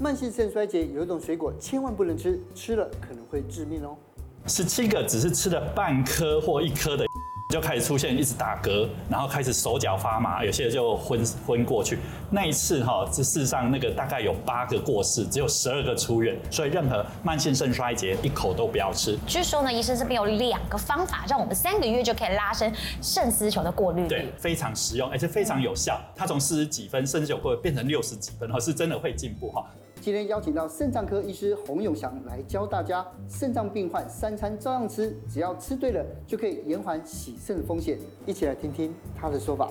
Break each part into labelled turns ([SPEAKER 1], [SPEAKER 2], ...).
[SPEAKER 1] 慢性肾衰竭有一种水果千万不能吃，吃了可能会致命哦。
[SPEAKER 2] 十七个只是吃了半颗或一颗的。就开始出现一直打嗝，然后开始手脚发麻，有些人就昏昏过去。那一次哈，这世上那个大概有八个过世，只有十二个出院。所以任何慢性肾衰竭一口都不要吃。
[SPEAKER 3] 据说呢，医生这边有两个方法，让我们三个月就可以拉升肾丝球的过滤率。
[SPEAKER 2] 对，非常实用，而且非常有效。它从四十几分甚至有过滤变成六十几分，哈，是真的会进步哈。
[SPEAKER 1] 今天邀请到肾脏科医师洪永祥来教大家，肾脏病患三餐照样吃，只要吃对了，就可以延缓洗肾的风险。一起来听听他的说法。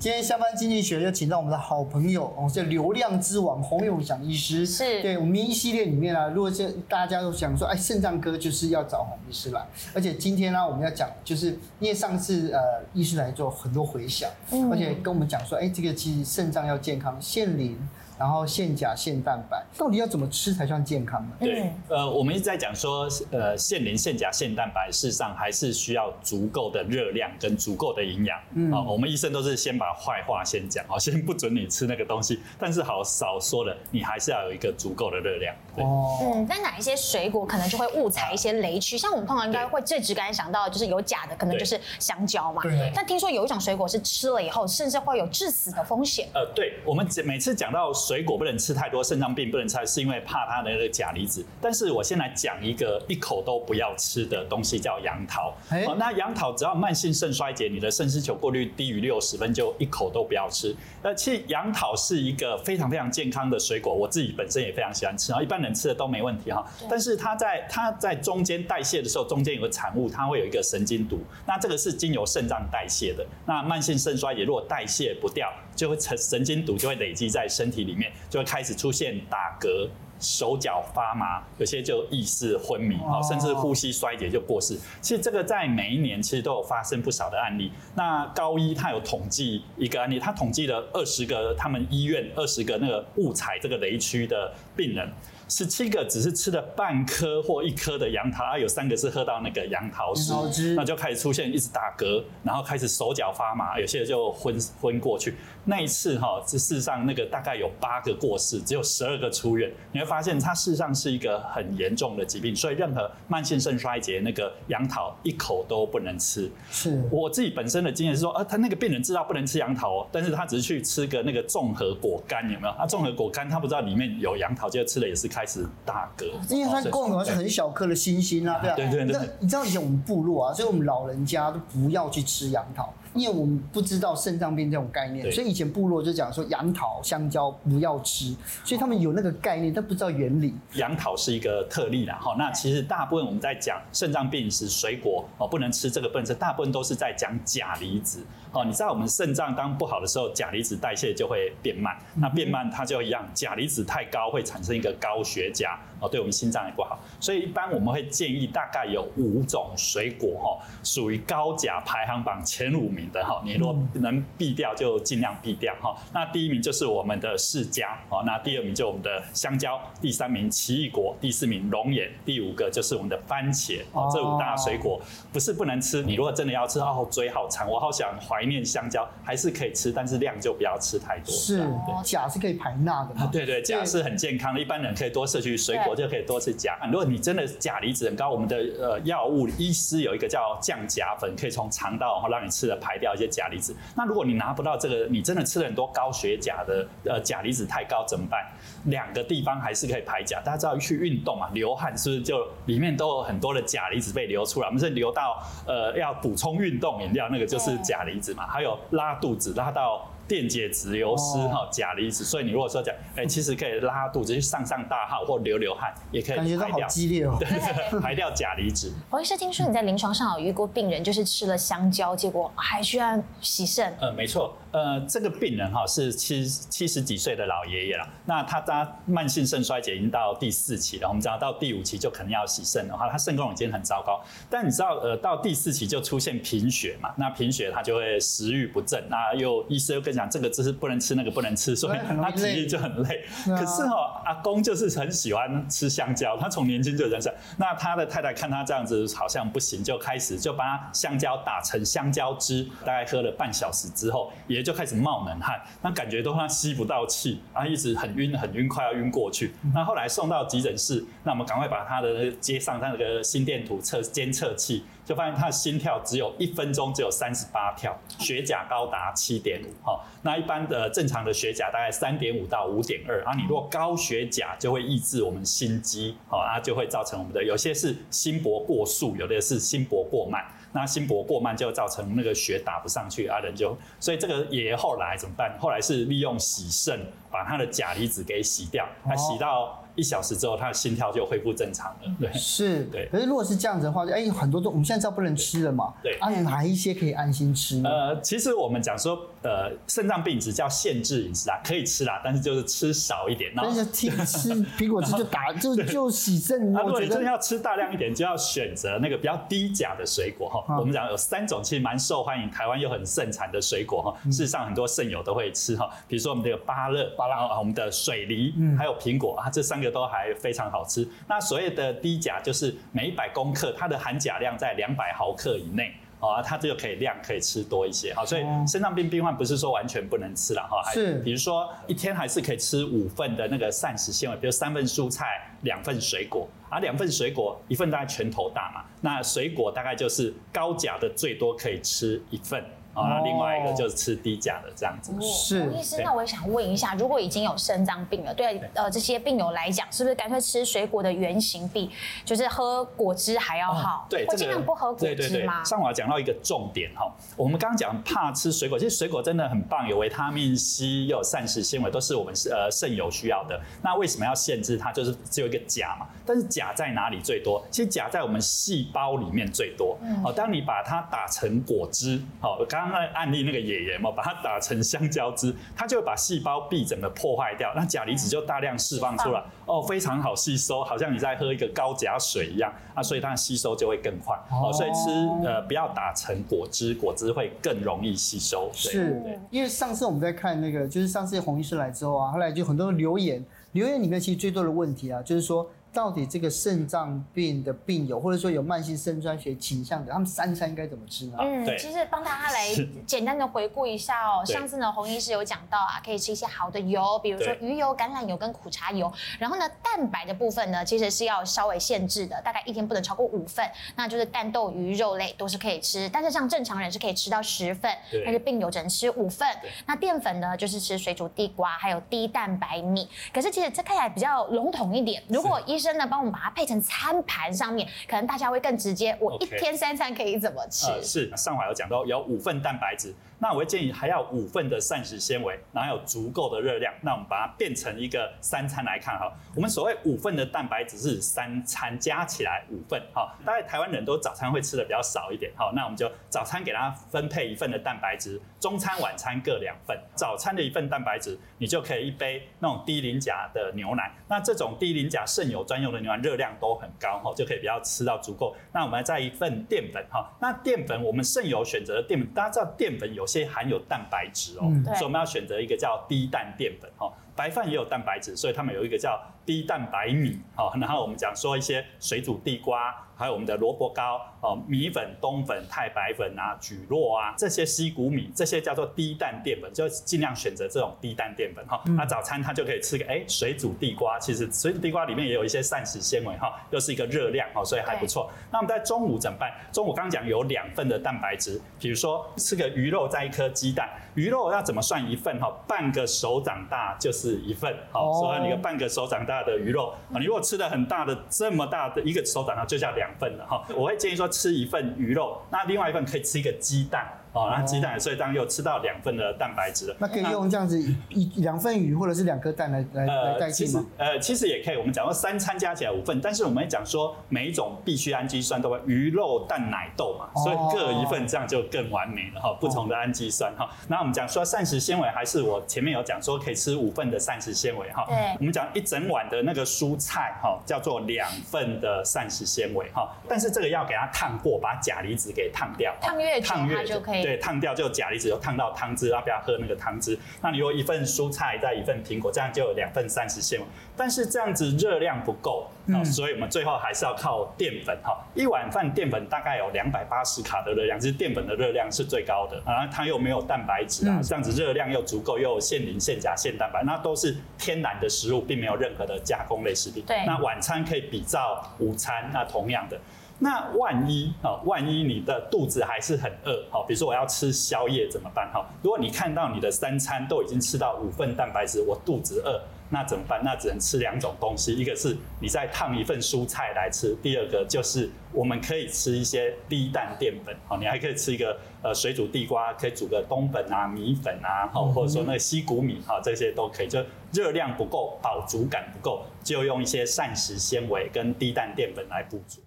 [SPEAKER 1] 今天下班经济学又请到我们的好朋友哦，这流量之王洪永祥医师。
[SPEAKER 3] 是
[SPEAKER 1] 对我们一系列里面啊，如果是大家都想说，哎，肾脏科就是要找洪医师来。而且今天呢、啊，我们要讲，就是因为上次呃，医师来做很多回响，嗯、而且跟我们讲说，哎，这个其实肾脏要健康，限磷。然后限钾、限蛋白，到底要怎么吃才算健康呢？
[SPEAKER 2] 对，呃，我们一直在讲说，呃，限磷、限钾、限蛋白，事实上还是需要足够的热量跟足够的营养。嗯，我们医生都是先把坏话先讲，哦，先不准你吃那个东西。但是好少说了，你还是要有一个足够的热量。对
[SPEAKER 3] 哦，嗯，但哪一些水果可能就会误踩一些雷区？像我们通常应该会最直感想到的就是有钾的，可能就是香蕉嘛。对。但听说有一种水果是吃了以后，甚至会有致死的风险。
[SPEAKER 2] 呃，对，我们每次讲到。水果不能吃太多，肾脏病不能吃，是因为怕它的那个钾离子。但是我先来讲一个一口都不要吃的东西，叫杨桃。欸哦、那杨桃只要慢性肾衰竭，你的肾丝球过滤低于六十分，就一口都不要吃。那其实杨桃是一个非常非常健康的水果，我自己本身也非常喜欢吃，然后一般人吃的都没问题哈。但是它在它在中间代谢的时候，中间有个产物，它会有一个神经毒。那这个是经由肾脏代谢的。那慢性肾衰竭如果代谢不掉，就会成神经毒就会累积在身体里面，就会开始出现打嗝、手脚发麻，有些就意识昏迷，甚至呼吸衰竭就过世。其实这个在每一年其实都有发生不少的案例。那高一他有统计一个案例，他统计了二十个他们医院二十个那个误踩这个雷区的病人。十七个只是吃了半颗或一颗的杨桃，啊，有三个是喝到那个杨桃汁，那就开始出现一直打嗝，然后开始手脚发麻，有些人就昏昏过去。那一次哈，这事实上那个大概有八个过世，只有十二个出院。你会发现它事实上是一个很严重的疾病，所以任何慢性肾衰竭那个杨桃一口都不能吃。是我自己本身的经验是说，啊，他那个病人知道不能吃杨桃哦，但是他只是去吃个那个综合果干，有没有？啊综合果干他不知道里面有杨桃，结果吃了也是开。开始打嗝，
[SPEAKER 1] 因为它共同是很小颗的星星啊，对啊。对对对。那你知道以前我们部落啊，所以我们老人家都不要去吃杨桃。因为我们不知道肾脏病这种概念，所以以前部落就讲说杨桃、香蕉不要吃，所以他们有那个概念，但不知道原理。
[SPEAKER 2] 杨桃是一个特例啦，哈。那其实大部分我们在讲肾脏病时水果哦，不能吃这个不能吃，大部分都是在讲钾离子。哦，你知道我们肾脏当不好的时候，钾离子代谢就会变慢，那变慢它就一样，钾离子太高会产生一个高血钾，哦，对我们心脏也不好。所以一般我们会建议大概有五种水果，哈，属于高钾排行榜前五名。的哈，你如果能避掉就尽量避掉哈。那第一名就是我们的释迦哦，那第二名就我们的香蕉，第三名奇异果，第四名龙眼，第五个就是我们的番茄哦。这五大水果不是不能吃，你如果真的要吃哦，嘴好馋，我好想怀念香蕉，还是可以吃，但是量就不要吃太多。
[SPEAKER 1] 是，钾是可以排钠的嘛？
[SPEAKER 2] 对对，钾是很健康的，一般人可以多摄取水果就可以多吃钾。如果你真的钾离子很高，我们的呃药物医师有一个叫降钾粉，可以从肠道然后让你吃的排。排掉一些钾离子。那如果你拿不到这个，你真的吃了很多高血钾的，呃，钾离子太高怎么办？两个地方还是可以排钾。大家知道去运动嘛，流汗是不是就里面都有很多的钾离子被流出来？我们是流到呃要补充运动饮料，那个就是钾离子嘛。还有拉肚子拉到。电解质流失哈，钾离子，所以你如果说讲，哎，其实可以拉肚子，去上上大号或流流汗，也可以排掉。
[SPEAKER 1] 感觉到好激烈哦。
[SPEAKER 2] 对，排掉钾离子。
[SPEAKER 3] 黄医师，听说你在临床上有遇过病人，就是吃了香蕉，结果还需要洗肾。
[SPEAKER 2] 嗯，没错。呃，这个病人哈是七七十几岁的老爷爷了。那他他慢性肾衰竭已经到第四期了，我们知道到第五期就可能要洗肾的话，他肾功能已经很糟糕。但你知道，呃，到第四期就出现贫血嘛？那贫血他就会食欲不振，那又医生又跟你讲这个就是不能吃，那个不能吃，所以他体力就很累。可是哈，阿公就是很喜欢吃香蕉，他从年轻就这样。那他的太太看他这样子好像不行，就开始就把他香蕉打成香蕉汁，大概喝了半小时之后也。也就开始冒冷汗，那感觉都他吸不到气，然后一直很晕很晕，快要晕过去。那后来送到急诊室，那我们赶快把他的接上他那个心电图测监测器。就发现他的心跳只有一分钟只有三十八跳，血钾高达七点五哈，那一般的正常的血钾大概三点五到五点二，啊，你如果高血钾就会抑制我们心肌，好，啊就会造成我们的有些是心搏过速，有的是心搏过慢，那心搏过慢就造成那个血打不上去啊，人就，所以这个爷爷后来怎么办？后来是利用洗肾把他的钾离子给洗掉，他洗到。一小时之后，他的心跳就恢复正常了。对，
[SPEAKER 1] 是，对。可是如果是这样子的话，哎、欸，很多都我们现在知道不能吃了嘛。
[SPEAKER 2] 对。
[SPEAKER 1] 啊，哪一些可以安心吃呢？
[SPEAKER 2] 呃，其实我们讲说，呃，肾脏病只叫限制饮食啊，可以吃啦，但是就是吃少一点。
[SPEAKER 1] 但是听吃苹果汁就打 就就洗肾。
[SPEAKER 2] 如果你真的要吃大量一点，就要选择那个比较低钾的水果哈。我们讲有三种其实蛮受欢迎，台湾又很盛产的水果哈。事实上很多肾友都会吃哈，比如说我们这个芭乐，芭乐啊，我们的水梨，还有苹果啊，这三个都还非常。好吃。那所谓的低钾，就是每一百公克它的含钾量在两百毫克以内啊，它就可以量可以吃多一些。好，所以肾脏病病患不是说完全不能吃了哈，是，比如说一天还是可以吃五份的那个膳食纤维，比如三份蔬菜，两份水果，啊，两份水果一份大概拳头大嘛，那水果大概就是高钾的最多可以吃一份。啊，那另外一个就是吃低钾的这样子。
[SPEAKER 3] 是，洪医师，那我也想问一下，如果已经有肾脏病了，对呃这些病友来讲，是不是干脆吃水果的原型比就是喝果汁还要好？
[SPEAKER 2] 对，
[SPEAKER 3] 我尽量不喝果汁吗？
[SPEAKER 2] 对对对。上网讲到一个重点哈，我们刚刚讲怕吃水果，其实水果真的很棒，有维他命 C，又有膳食纤维，都是我们呃肾友需要的。那为什么要限制它？就是只有一个钾嘛。但是钾在哪里最多？其实钾在我们细胞里面最多。哦，当你把它打成果汁，好，刚。刚案例那个爷爷嘛，把它打成香蕉汁，它就会把细胞壁整个破坏掉，那钾离子就大量释放出来，哦，非常好吸收，好像你在喝一个高钾水一样啊，所以它的吸收就会更快。哦，所以吃呃不要打成果汁，果汁会更容易吸收。对，
[SPEAKER 1] 是，因为上次我们在看那个，就是上次洪医师来之后啊，后来就很多留言，留言里面其实最多的问题啊，就是说。到底这个肾脏病的病友，或者说有慢性肾衰竭倾向的，他们三餐应该怎么吃呢？
[SPEAKER 3] 嗯，其实帮大家来简单的回顾一下哦。上次呢，洪医师有讲到啊，可以吃一些好的油，比如说鱼油、橄榄油跟苦茶油。然后呢，蛋白的部分呢，其实是要稍微限制的，大概一天不能超过五份。那就是蛋、豆、鱼、肉类都是可以吃，但是像正常人是可以吃到十份，但是病友只能吃五份。那淀粉呢，就是吃水煮地瓜，还有低蛋白米。可是其实这看起来比较笼统一点，如果医医生呢，帮我们把它配成餐盘上面，可能大家会更直接。我一天三餐可以怎么吃？Okay. 呃、
[SPEAKER 2] 是上海有讲到有五份蛋白质。那我会建议还要五份的膳食纤维，然后有足够的热量。那我们把它变成一个三餐来看哈。我们所谓五份的蛋白质是三餐加起来五份哈。大概台湾人都早餐会吃的比较少一点哈。那我们就早餐给它分配一份的蛋白质，中餐晚餐各两份。早餐的一份蛋白质，你就可以一杯那种低磷钾的牛奶。那这种低磷钾肾友专用的牛奶热量都很高哈，就可以比较吃到足够。那我们再一份淀粉哈。那淀粉我们肾友选择的淀粉，大家知道淀粉有些含有蛋白质哦，嗯、所以我们要选择一个叫低蛋淀粉哈。白饭也有蛋白质，所以他们有一个叫低蛋白米哦。然后我们讲说一些水煮地瓜。还有我们的萝卜糕哦，米粉、冬粉、太白粉啊、蒟蒻啊，这些西谷米，这些叫做低蛋淀粉，就尽量选择这种低蛋淀粉哈。那早餐它就可以吃个哎，水煮地瓜，其实水煮地瓜里面也有一些膳食纤维哈，又是一个热量哦，所以还不错。那我们在中午怎么办？中午刚刚讲有两份的蛋白质，比如说吃个鱼肉再一颗鸡蛋，鱼肉要怎么算一份哈？半个手掌大就是一份，好，所以你个半个手掌大的鱼肉啊，你如果吃的很大的这么大的一个手掌大，就叫两份了哈，我会建议说吃一份鱼肉，那另外一份可以吃一个鸡蛋。哦，那鸡蛋，所以这样又吃到两份的蛋白质了。
[SPEAKER 1] 那可以用这样子一两份鱼或者是两颗蛋来来来代替吗？
[SPEAKER 2] 呃，其实也可以。我们讲说三餐加起来五份，但是我们讲说每一种必需氨基酸都会鱼肉蛋奶豆嘛，所以各一份这样就更完美了哈。不同的氨基酸哈。那我们讲说膳食纤维，还是我前面有讲说可以吃五份的膳食纤维哈。对。我们讲一整碗的那个蔬菜哈，叫做两份的膳食纤维哈。但是这个要给它烫过，把钾离子给烫掉。
[SPEAKER 3] 烫越久它就可以。对
[SPEAKER 2] 对，烫掉就钾离子就烫到汤汁，要不要喝那个汤汁？那你如果一份蔬菜再一份苹果，这样就有两份膳食纤维。但是这样子热量不够，嗯，所以我们最后还是要靠淀粉哈。一碗饭淀粉大概有两百八十卡的热量，其实淀粉的热量是最高的然啊，它又没有蛋白质啊，这样子热量又足够，又有限磷、限钾、限蛋白，那都是天然的食物，并没有任何的加工类食品。
[SPEAKER 3] 对，
[SPEAKER 2] 那晚餐可以比照午餐，那同样的。那万一啊，万一你的肚子还是很饿，好，比如说我要吃宵夜怎么办？哈，如果你看到你的三餐都已经吃到五份蛋白质，我肚子饿，那怎么办？那只能吃两种东西，一个是你再烫一份蔬菜来吃，第二个就是我们可以吃一些低蛋淀粉，好，你还可以吃一个呃水煮地瓜，可以煮个冬粉啊、米粉啊，好，或者说那个西谷米哈，这些都可以。就热量不够，饱足感不够，就用一些膳食纤维跟低蛋淀粉来补足。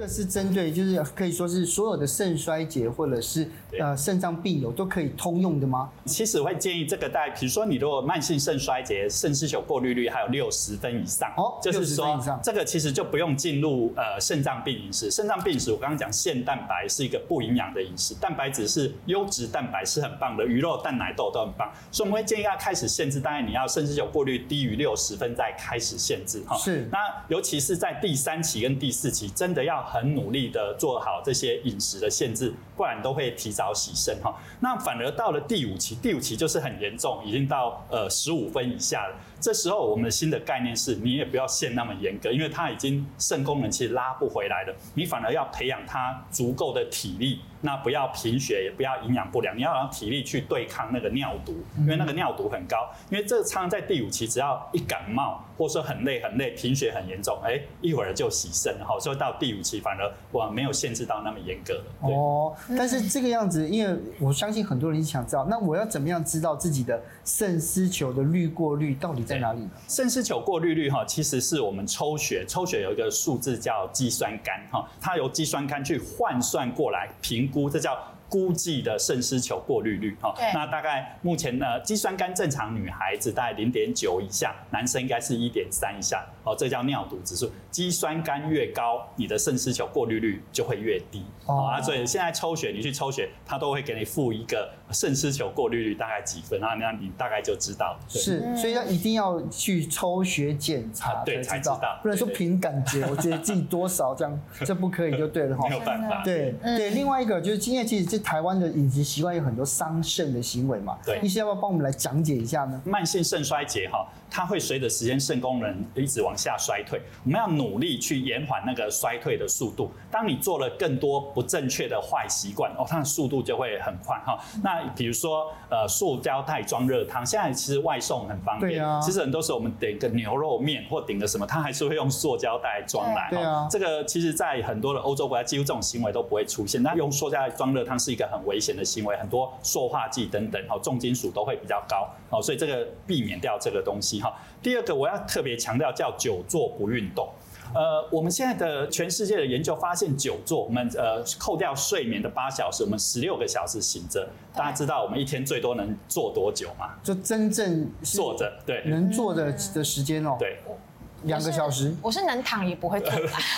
[SPEAKER 1] 个是针对，就是可以说是所有的肾衰竭或者是呃肾脏病友都可以通用的吗？
[SPEAKER 2] 其实我会建议这个大概，比如说你如果慢性肾衰竭，肾丝球过滤率还有六十分以上，哦，就是说这个其实就不用进入呃肾脏病饮食。肾脏病饮食我刚刚讲限蛋白是一个不营养的饮食，蛋白质是优质蛋白是很棒的，鱼肉、蛋奶豆都很棒，所以我们会建议要开始限制，大概你要肾丝球过滤低于六十分再开始限制哈。
[SPEAKER 1] 是，
[SPEAKER 2] 那尤其是在第三期跟第四期，真的要。很努力的做好这些饮食的限制，不然都会提早洗肾哈。那反而到了第五期，第五期就是很严重，已经到呃十五分以下了。这时候我们的新的概念是，你也不要限那么严格，因为它已经肾功能其实拉不回来了，你反而要培养它足够的体力。那不要贫血，也不要营养不良，你要让体力去对抗那个尿毒，因为那个尿毒很高。因为这个常常在第五期，只要一感冒，或者说很累很累，贫血很严重，哎，一会儿就洗肾，哈，所以到第五期反而我没有限制到那么严格了。
[SPEAKER 1] 哦，但是这个样子，因为我相信很多人想知道，那我要怎么样知道自己的肾丝球的滤过率到底在哪里呢？
[SPEAKER 2] 肾丝球过滤率哈，其实是我们抽血，抽血有一个数字叫肌酸酐哈，它由肌酸酐去换算过来评。估这叫估计的肾丝球过滤率哈，那大概目前呢，肌酸酐正常女孩子大概零点九以下，男生应该是一点三以下，哦，这叫尿毒指数。肌酸酐越高，你的肾丝球过滤率就会越低。哦啊，所以现在抽血，你去抽血，他都会给你附一个肾丝球过滤率大概几分啊？那你大概就知道。
[SPEAKER 1] 是，所以要一定要去抽血检查，对，才知道，不能说凭感觉，我觉得自己多少这样，这不可以就对了哈。
[SPEAKER 2] 没有办法。
[SPEAKER 1] 对对，另外一个就是今天其实这台湾的饮食习惯有很多伤肾的行为嘛。
[SPEAKER 2] 对，
[SPEAKER 1] 医师要不要帮我们来讲解一下呢？
[SPEAKER 2] 慢性肾衰竭哈，它会随着时间肾功能一直往下衰退，我们要努力去延缓那个衰退的速度。当你做了更多不正确的坏习惯哦，它的速度就会很快哈。那比如说呃，塑胶袋装热汤，现在其实外送很方便。对啊。其实很多时候我们点个牛肉面或点个什么，它还是会用塑胶袋装来。
[SPEAKER 1] 对啊。
[SPEAKER 2] 这个其实，在很多的欧洲国家，几乎这种行为都不会出现。那用塑胶袋装热汤是一个很危险的行为，很多塑化剂等等，哦，重金属都会比较高。哦，所以这个避免掉这个东西哈。第二个我要特别强调叫久坐不运动。呃，我们现在的全世界的研究发现，久坐，我们呃扣掉睡眠的八小时，我们十六个小时醒着。大家知道我们一天最多能坐多久吗？
[SPEAKER 1] 就真正
[SPEAKER 2] 坐着，对，
[SPEAKER 1] 能坐的的时间哦。
[SPEAKER 2] 对，
[SPEAKER 1] 两个小时。
[SPEAKER 3] 我是能躺也不会坐。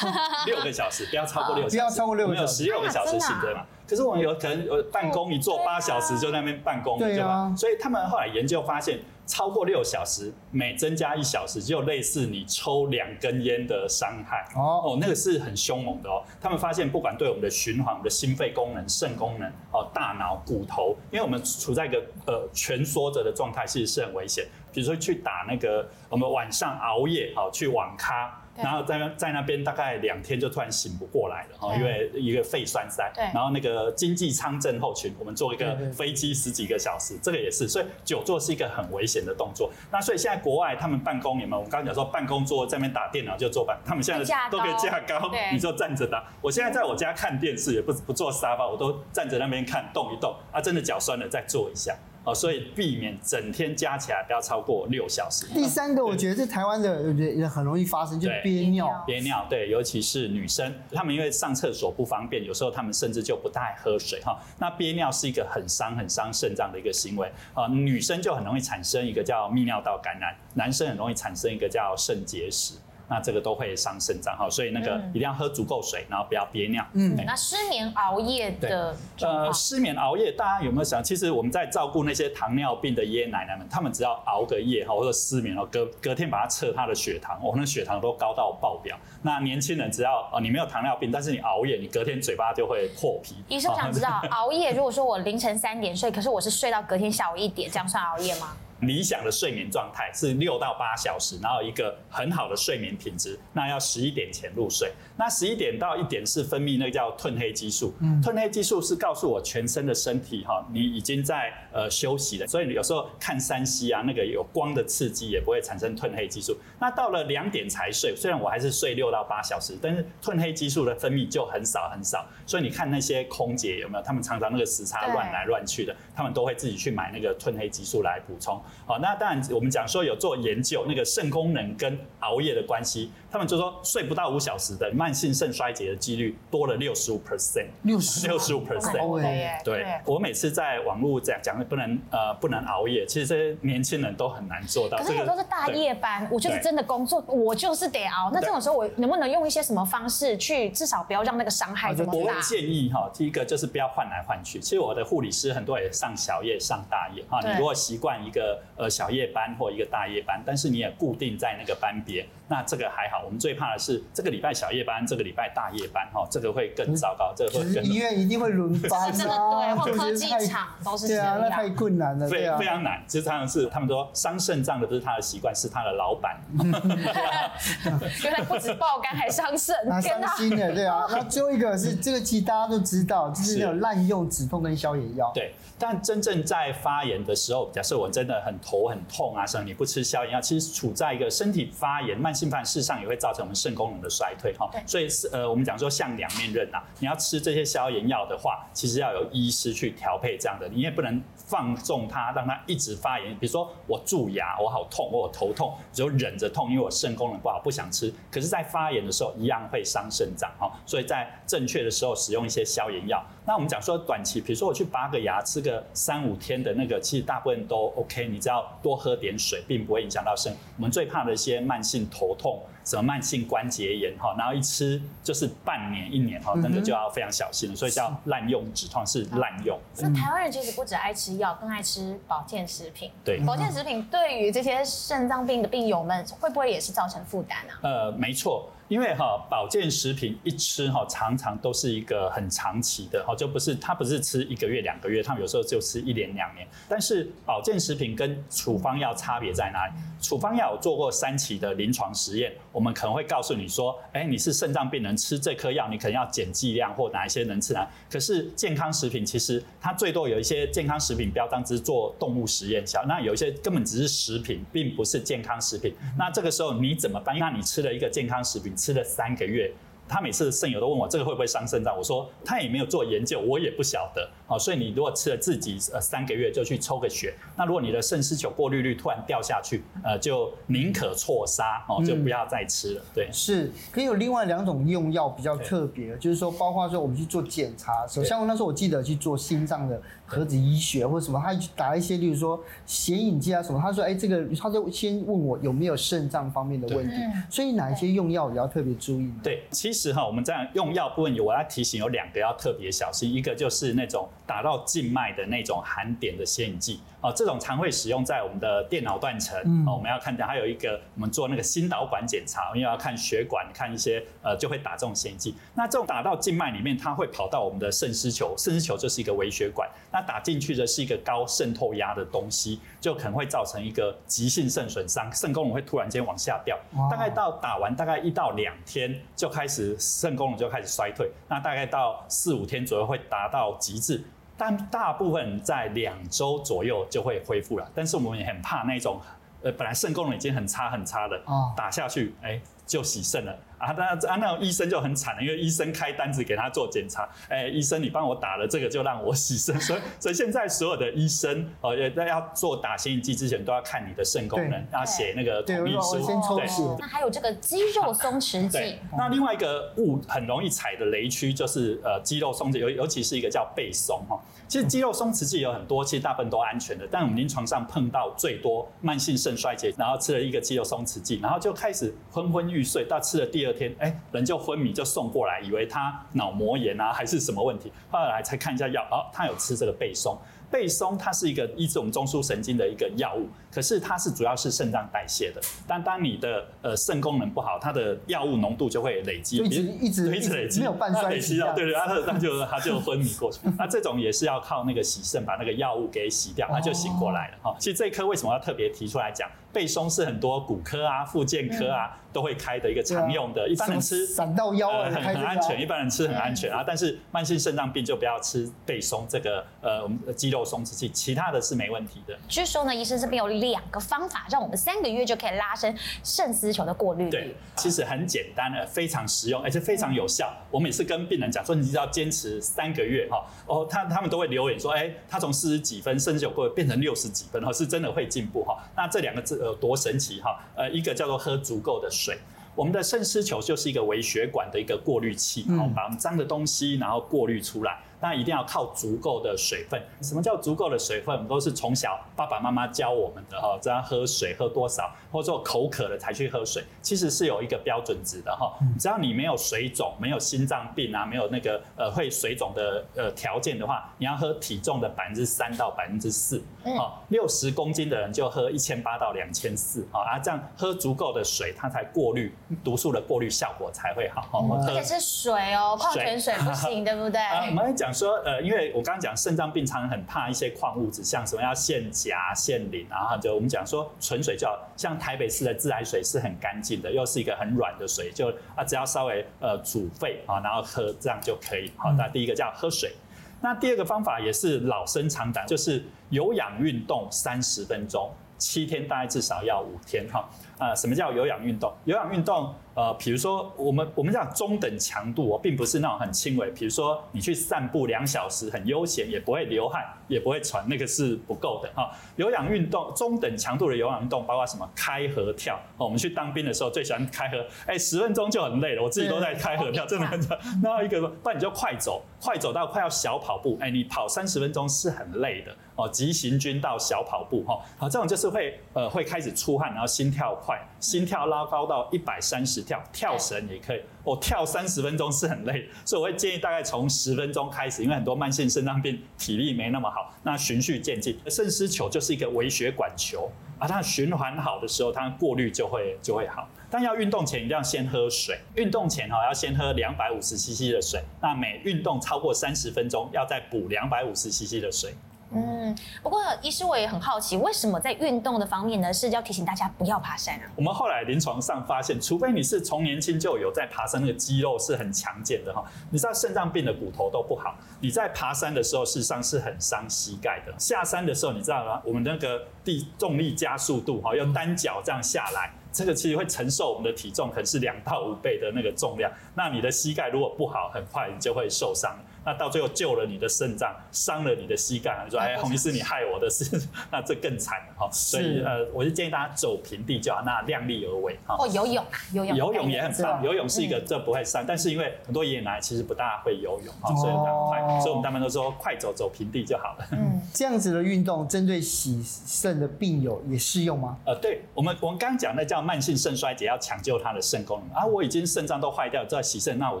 [SPEAKER 2] 六个小时，不要超过六个小时。
[SPEAKER 1] 不要超过六个小
[SPEAKER 2] 时。有十六个小时醒着嘛？可是我们有可能呃办公一坐八小时就在那边办公，对吧？所以他们后来研究发现。超过六小时，每增加一小时，就类似你抽两根烟的伤害。哦哦，那个是很凶猛的哦。他们发现，不管对我们的循环、我们的心肺功能、肾功能、哦大脑、骨头，因为我们处在一个呃蜷缩着的状态，其实是很危险。比如说去打那个，我们晚上熬夜，好去网咖。然后在那在那边大概两天就突然醒不过来了哈，因为一个肺栓塞。对。然后那个经济舱症候群，我们坐一个飞机十几个小时，这个也是。所以久坐是一个很危险的动作。那所以现在国外他们办公，你们我们刚刚讲说办公桌在那边打电脑就坐办，他们现在都可以架高，你就站着打。我现在在我家看电视也不不坐沙发，我都站着那边看，动一动啊，真的脚酸了再坐一下。哦，所以避免整天加起来不要超过六小时。
[SPEAKER 1] 第三个，我觉得是台湾的也很容易发生，就憋尿。
[SPEAKER 2] 憋尿，对，尤其是女生，她们因为上厕所不方便，有时候她们甚至就不太喝水哈。那憋尿是一个很伤、很伤肾脏的一个行为啊。女生就很容易产生一个叫泌尿道感染，男生很容易产生一个叫肾结石。那这个都会伤肾脏哈。所以那个一定要喝足够水，然后不要憋尿。
[SPEAKER 3] 嗯，那失眠熬夜的呃，
[SPEAKER 2] 失眠熬夜，大家有没有想？其实我们在照顾那些糖尿病的爷爷奶奶们，他们只要熬个夜哈，或者失眠了，隔隔天把它测他的血糖，哦，那血糖都高到爆表。那年轻人只要哦，你没有糖尿病，但是你熬夜，你隔天嘴巴就会破皮。
[SPEAKER 3] 医生想知道，熬夜如果说我凌晨三点睡，可是我是睡到隔天下午一点，这样算熬夜吗？
[SPEAKER 2] 理想的睡眠状态是六到八小时，然后一个很好的睡眠品质，那要十一点前入睡。那十一点到一点是分泌那个叫褪黑激素，嗯，褪黑激素是告诉我全身的身体哈，你已经在呃休息了。所以有时候看 3C 啊，那个有光的刺激也不会产生褪黑激素。那到了两点才睡，虽然我还是睡六到八小时，但是褪黑激素的分泌就很少很少。所以你看那些空姐有没有？他们常常那个时差乱来乱去的，他们都会自己去买那个褪黑激素来补充。好，那当然我们讲说有做研究，那个肾功能跟熬夜的关系。他们就说睡不到五小时的慢性肾衰竭的几率多了六十五 percent，
[SPEAKER 1] 六十
[SPEAKER 2] 六十五 percent。对，我每次在网络讲讲不能呃不能熬夜，其实这些年轻人都很难做到。
[SPEAKER 3] 可是有时候是大夜班，我就是真的工作，我就是得熬。那这种时候我能不能用一些什么方式去至少不要让那个伤害这么大？
[SPEAKER 2] 我建议哈，第一个就是不要换来换去。其实我的护理师很多也上小夜上大夜哈，你如果习惯一个呃小夜班或一个大夜班，但是你也固定在那个班别，那这个还好。我们最怕的是这个礼拜小夜班，这个礼拜大夜班，哈，这个会更糟糕。这个会更
[SPEAKER 1] 医院一定会轮班，
[SPEAKER 3] 真的对，或科技厂都是这样。对啊，
[SPEAKER 1] 那太困难了，
[SPEAKER 2] 对啊非常难。其实常常是他们说伤肾脏的不是他的习惯，是他的老板。
[SPEAKER 3] 原来不止爆肝，还伤肾，
[SPEAKER 1] 伤心的，对啊。那最后一个是这个，其实大家都知道，就是那种滥用止痛跟消炎药。
[SPEAKER 2] 对，但真正在发炎的时候，假设我真的很头很痛啊，什么你不吃消炎药，其实处在一个身体发炎、慢性发炎，事实上也会造成我们肾功能的衰退哈，所以是呃，我们讲说像两面刃呐，你要吃这些消炎药的话，其实要有医师去调配这样的，你也不能放纵它，让它一直发炎。比如说我蛀牙，我好痛，我头痛，只有忍着痛，因为我肾功能不好，不想吃。可是，在发炎的时候，一样会伤肾脏哈，所以在正确的时候使用一些消炎药。那我们讲说短期，比如说我去拔个牙，吃个三五天的那个，其实大部分都 OK，你只要多喝点水，并不会影响到生。我们最怕的一些慢性头痛。什么慢性关节炎哈，然后一吃就是半年一年哈，那个就要非常小心了。所以叫滥用止痛是滥用。
[SPEAKER 3] 那台湾人其实不止爱吃药，更爱吃保健食品。
[SPEAKER 2] 对，
[SPEAKER 3] 保健食品对于这些肾脏病的病友们，会不会也是造成负担啊？
[SPEAKER 2] 呃，没错。因为哈保健食品一吃哈，常常都是一个很长期的哈，就不是它不是吃一个月两个月，他们有时候就吃一年两年。但是保健食品跟处方药差别在哪里？处方药有做过三期的临床实验，我们可能会告诉你说，哎，你是肾脏病人吃这颗药，你可能要减剂量或哪一些能吃哪。可是健康食品其实它最多有一些健康食品标章只是做动物实验小，那有一些根本只是食品，并不是健康食品。那这个时候你怎么办？那你吃了一个健康食品。吃了三个月，他每次肾友都问我这个会不会伤肾脏，我说他也没有做研究，我也不晓得。好，所以你如果吃了自己呃三个月就去抽个血，那如果你的肾丝球过滤率突然掉下去，呃，就宁可错杀哦，就不要再吃了。对，
[SPEAKER 1] 是。可以有另外两种用药比较特别，就是说包括说我们去做检查，首先那时候我记得去做心脏的。核子医学或者什么，他打一些，例如说显影剂啊什么，他说，哎，这个他就先问我有没有肾脏方面的问题，所以哪一些用药也要特别注意。
[SPEAKER 2] 对，其实哈，我们这样用药部分有我要提醒有两个要特别小心，一个就是那种打到静脉的那种含碘的显影剂。哦，这种常会使用在我们的电脑断层，哦，我们要看到还有一个我们做那个心导管检查，因为要看血管，看一些呃，就会打这种显影剂。那这种打到静脉里面，它会跑到我们的肾丝球，肾丝球就是一个微血管，那打进去的是一个高渗透压的东西，就可能会造成一个急性肾损伤，肾功能会突然间往下掉。大概到打完大概一到两天就开始肾功能就开始衰退，那大概到四五天左右会达到极致。但大部分在两周左右就会恢复了，但是我们也很怕那种，呃，本来肾功能已经很差很差的，打下去，哎，就洗肾了。啊，那啊，那种医生就很惨了，因为医生开单子给他做检查，哎、欸，医生你帮我打了这个，就让我洗肾，所以所以现在所有的医生哦，在要做打显影剂之前，都要看你的肾功能，要写那个同意书。
[SPEAKER 1] 对，
[SPEAKER 3] 那还有这个肌肉松弛剂。
[SPEAKER 2] 那另外一个误很容易踩的雷区就是呃肌肉松弛，尤尤其是一个叫背松哈。其实肌肉松弛剂有很多，其实大部分都安全的，但我们临床上碰到最多慢性肾衰竭，然后吃了一个肌肉松弛剂，然后就开始昏昏欲欲睡，到吃了第二第二天，哎，人就昏迷，就送过来，以为他脑膜炎啊还是什么问题，后来才看一下药，哦，他有吃这个贝松。贝松它是一个抑制我们中枢神经的一个药物，可是它是主要是肾脏代谢的。但当你的呃肾功能不好，它的药物浓度就会累积，
[SPEAKER 1] 一直一直
[SPEAKER 2] 一直累积，
[SPEAKER 1] 没有半衰期，
[SPEAKER 2] 对对，它它就它就昏迷过去。那这种也是要靠那个洗肾把那个药物给洗掉，它就醒过来了哈。其实这一颗为什么要特别提出来讲？背松是很多骨科啊、复健科啊都会开的一个常用的，一般人吃
[SPEAKER 1] 闪到腰啊，
[SPEAKER 2] 很很安全，一般人吃很安全啊。但是慢性肾脏病就不要吃背松这个呃我们肌肉松弛剂，其他的是没问题的。
[SPEAKER 3] 据说呢，医生这边有两个方法，让我们三个月就可以拉升肾丝球的过滤率。
[SPEAKER 2] 对，其实很简单的，非常实用，而且非常有效。我每次跟病人讲说，你只要坚持三个月哈，哦，他他们都会留言说，哎，他从四十几分肾丝球过滤变成六十几分哈，是真的会进步哈。那这两个字有多神奇哈？呃，一个叫做喝足够的水。我们的肾丝球就是一个微血管的一个过滤器，好，把我们脏的东西然后过滤出来。那一定要靠足够的水分。什么叫足够的水分？我们都是从小爸爸妈妈教我们的哈，这样喝水喝多少，或者说口渴了才去喝水，其实是有一个标准值的哈。只要你没有水肿、没有心脏病啊、没有那个呃会水肿的呃条件的话，你要喝体重的百分之三到百分之四。啊，六十公斤的人就喝一千八到两千四啊，这样喝足够的水，它才过滤毒素的过滤效果才会好。
[SPEAKER 3] 而且是水哦，矿泉水不行，对不对？
[SPEAKER 2] 我们来讲说，呃，因为我刚刚讲肾脏病常常很怕一些矿物质，像什么要限钾、限磷，然后就我们讲说纯水叫像台北市的自来水是很干净的，又是一个很软的水，就啊只要稍微呃煮沸啊，然后喝这样就可以。好，那第一个叫喝水。那第二个方法也是老生常谈，就是有氧运动三十分钟，七天大概至少要五天哈。啊，什么叫有氧运动？有氧运动。呃，比如说我们我们讲中等强度哦，并不是那种很轻微。比如说你去散步两小时，很悠闲，也不会流汗，也不会喘，那个是不够的哈。有氧运动，中等强度的有氧运动，包括什么？开合跳。我们去当兵的时候最喜欢开合，哎，十分钟就很累了，我自己都在开合跳，真的很惨。然后一个，不然你就快走，快走到快要小跑步，哎，你跑三十分钟是很累的哦。急行军到小跑步哈，好，这种就是会呃会开始出汗，然后心跳快，心跳拉高到一百三十。跳跳绳也可以，我跳三十分钟是很累，所以我会建议大概从十分钟开始，因为很多慢性肾脏病体力没那么好，那循序渐进。肾丝球就是一个微血管球啊，它循环好的时候，它过滤就会就会好。但要运动前一定要先喝水，运动前哈要先喝两百五十 CC 的水，那每运动超过三十分钟要再补两百五十 CC 的水。
[SPEAKER 3] 嗯，不过医师我也很好奇，为什么在运动的方面呢，是要提醒大家不要爬山啊？
[SPEAKER 2] 我们后来临床上发现，除非你是从年轻就有在爬山，那个肌肉是很强健的哈。你知道肾脏病的骨头都不好，你在爬山的时候事实上是很伤膝盖的。下山的时候，你知道吗？我们那个地重力加速度哈，要单脚这样下来，这个其实会承受我们的体重可能是两到五倍的那个重量。那你的膝盖如果不好，很快你就会受伤。那到最后救了你的肾脏，伤了你的膝盖，你说哎，洪医师你害我的事，那这更惨哈。所以呃，我就建议大家走平地就好，那量力而为哈。
[SPEAKER 3] 哦，游泳啊，游泳，
[SPEAKER 2] 游泳也很棒，游泳是一个这不会伤，但是因为很多爷爷奶奶其实不大会游泳哈，所以很快，所以我们他们都说快走走平地就好了。嗯，
[SPEAKER 1] 这样子的运动针对洗肾的病友也适用吗？
[SPEAKER 2] 呃，对我们我们刚刚讲的叫慢性肾衰竭，要抢救他的肾功能啊，我已经肾脏都坏掉，在洗肾，那我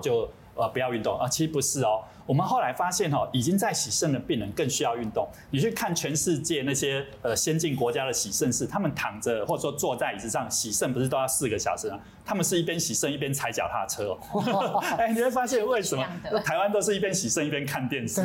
[SPEAKER 2] 就呃不要运动啊，其实不是哦。我们后来发现哈，已经在洗肾的病人更需要运动。你去看全世界那些呃先进国家的洗肾室，他们躺着或者说坐在椅子上洗肾，不是都要四个小时吗？他们是一边洗肾一边踩脚踏车哦。哎，你会发现为什么台湾都是一边洗肾一边看电视？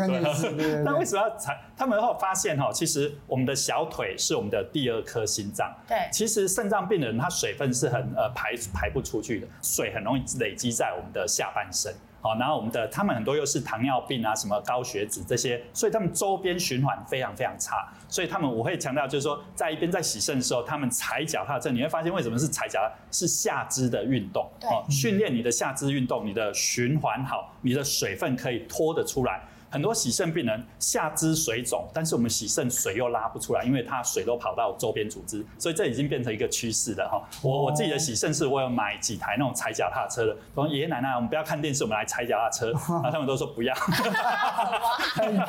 [SPEAKER 2] 那为什么要踩？他们后发现哈，其实我们的小腿是我们的第二颗心脏。
[SPEAKER 3] 对，
[SPEAKER 2] 其实肾脏病人他水分是很呃排排不出去的，水很容易累积在我们的下半身。好，然后我们的他们很多又是糖尿病啊，什么高血脂这些，所以他们周边循环非常非常差。所以他们我会强调，就是说在一边在洗肾的时候，他们踩脚踏车，你会发现为什么是踩脚踏？是下肢的运动。
[SPEAKER 3] 对，
[SPEAKER 2] 训练你的下肢运动，你的循环好，你的水分可以拖得出来。很多洗肾病人下肢水肿，但是我们洗肾水又拉不出来，因为它水都跑到周边组织，所以这已经变成一个趋势了哈。我我自己的洗肾是，我有买几台那种踩脚踏车的，说爷爷奶奶，我们不要看电视，我们来踩脚踏车，然后他们都说不要。
[SPEAKER 1] 很要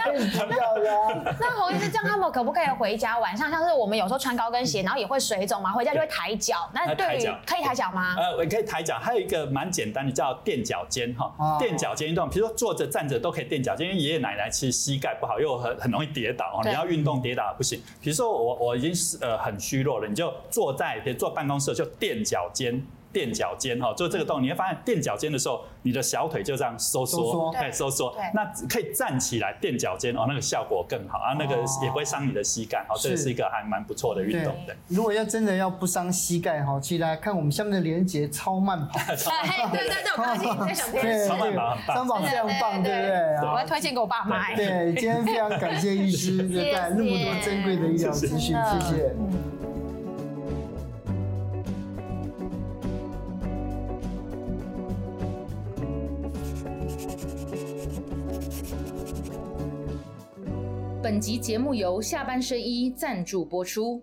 [SPEAKER 1] 的。
[SPEAKER 3] 那洪医师，这样他们可不可以回家晚上，像是我们有时候穿高跟鞋，然后也会水肿嘛，回家就会抬脚。那对于可以抬脚吗？
[SPEAKER 2] 呃，我可以抬脚。还有一个蛮简单的叫垫脚尖哈，垫脚尖运动，比如说坐着站着都可以垫脚尖，因为爷爷奶奶其实膝盖不好，又很很容易跌倒，你要运动跌倒不行。比如说我我已经是呃很虚弱了，你就坐在比如坐办公室就垫脚尖。垫脚尖哈，做这个动，你会发现垫脚尖的时候，你的小腿就这样收缩，对，收缩。那可以站起来垫脚尖哦，那个效果更好啊，那个也不会伤你的膝盖，哦，这个是一个还蛮不错的运动的。
[SPEAKER 1] 如果要真的要不伤膝盖哈，其实来看我们下面的连接超慢跑，
[SPEAKER 3] 对对对，我发现在想
[SPEAKER 2] 对，超慢跑很棒，
[SPEAKER 1] 超慢跑非常棒，对不对？
[SPEAKER 3] 我要推荐给我爸妈。
[SPEAKER 1] 对，今天非常感谢医师带来那么多珍贵的医疗资讯，谢谢。
[SPEAKER 4] 本集节目由下半身衣赞助播出。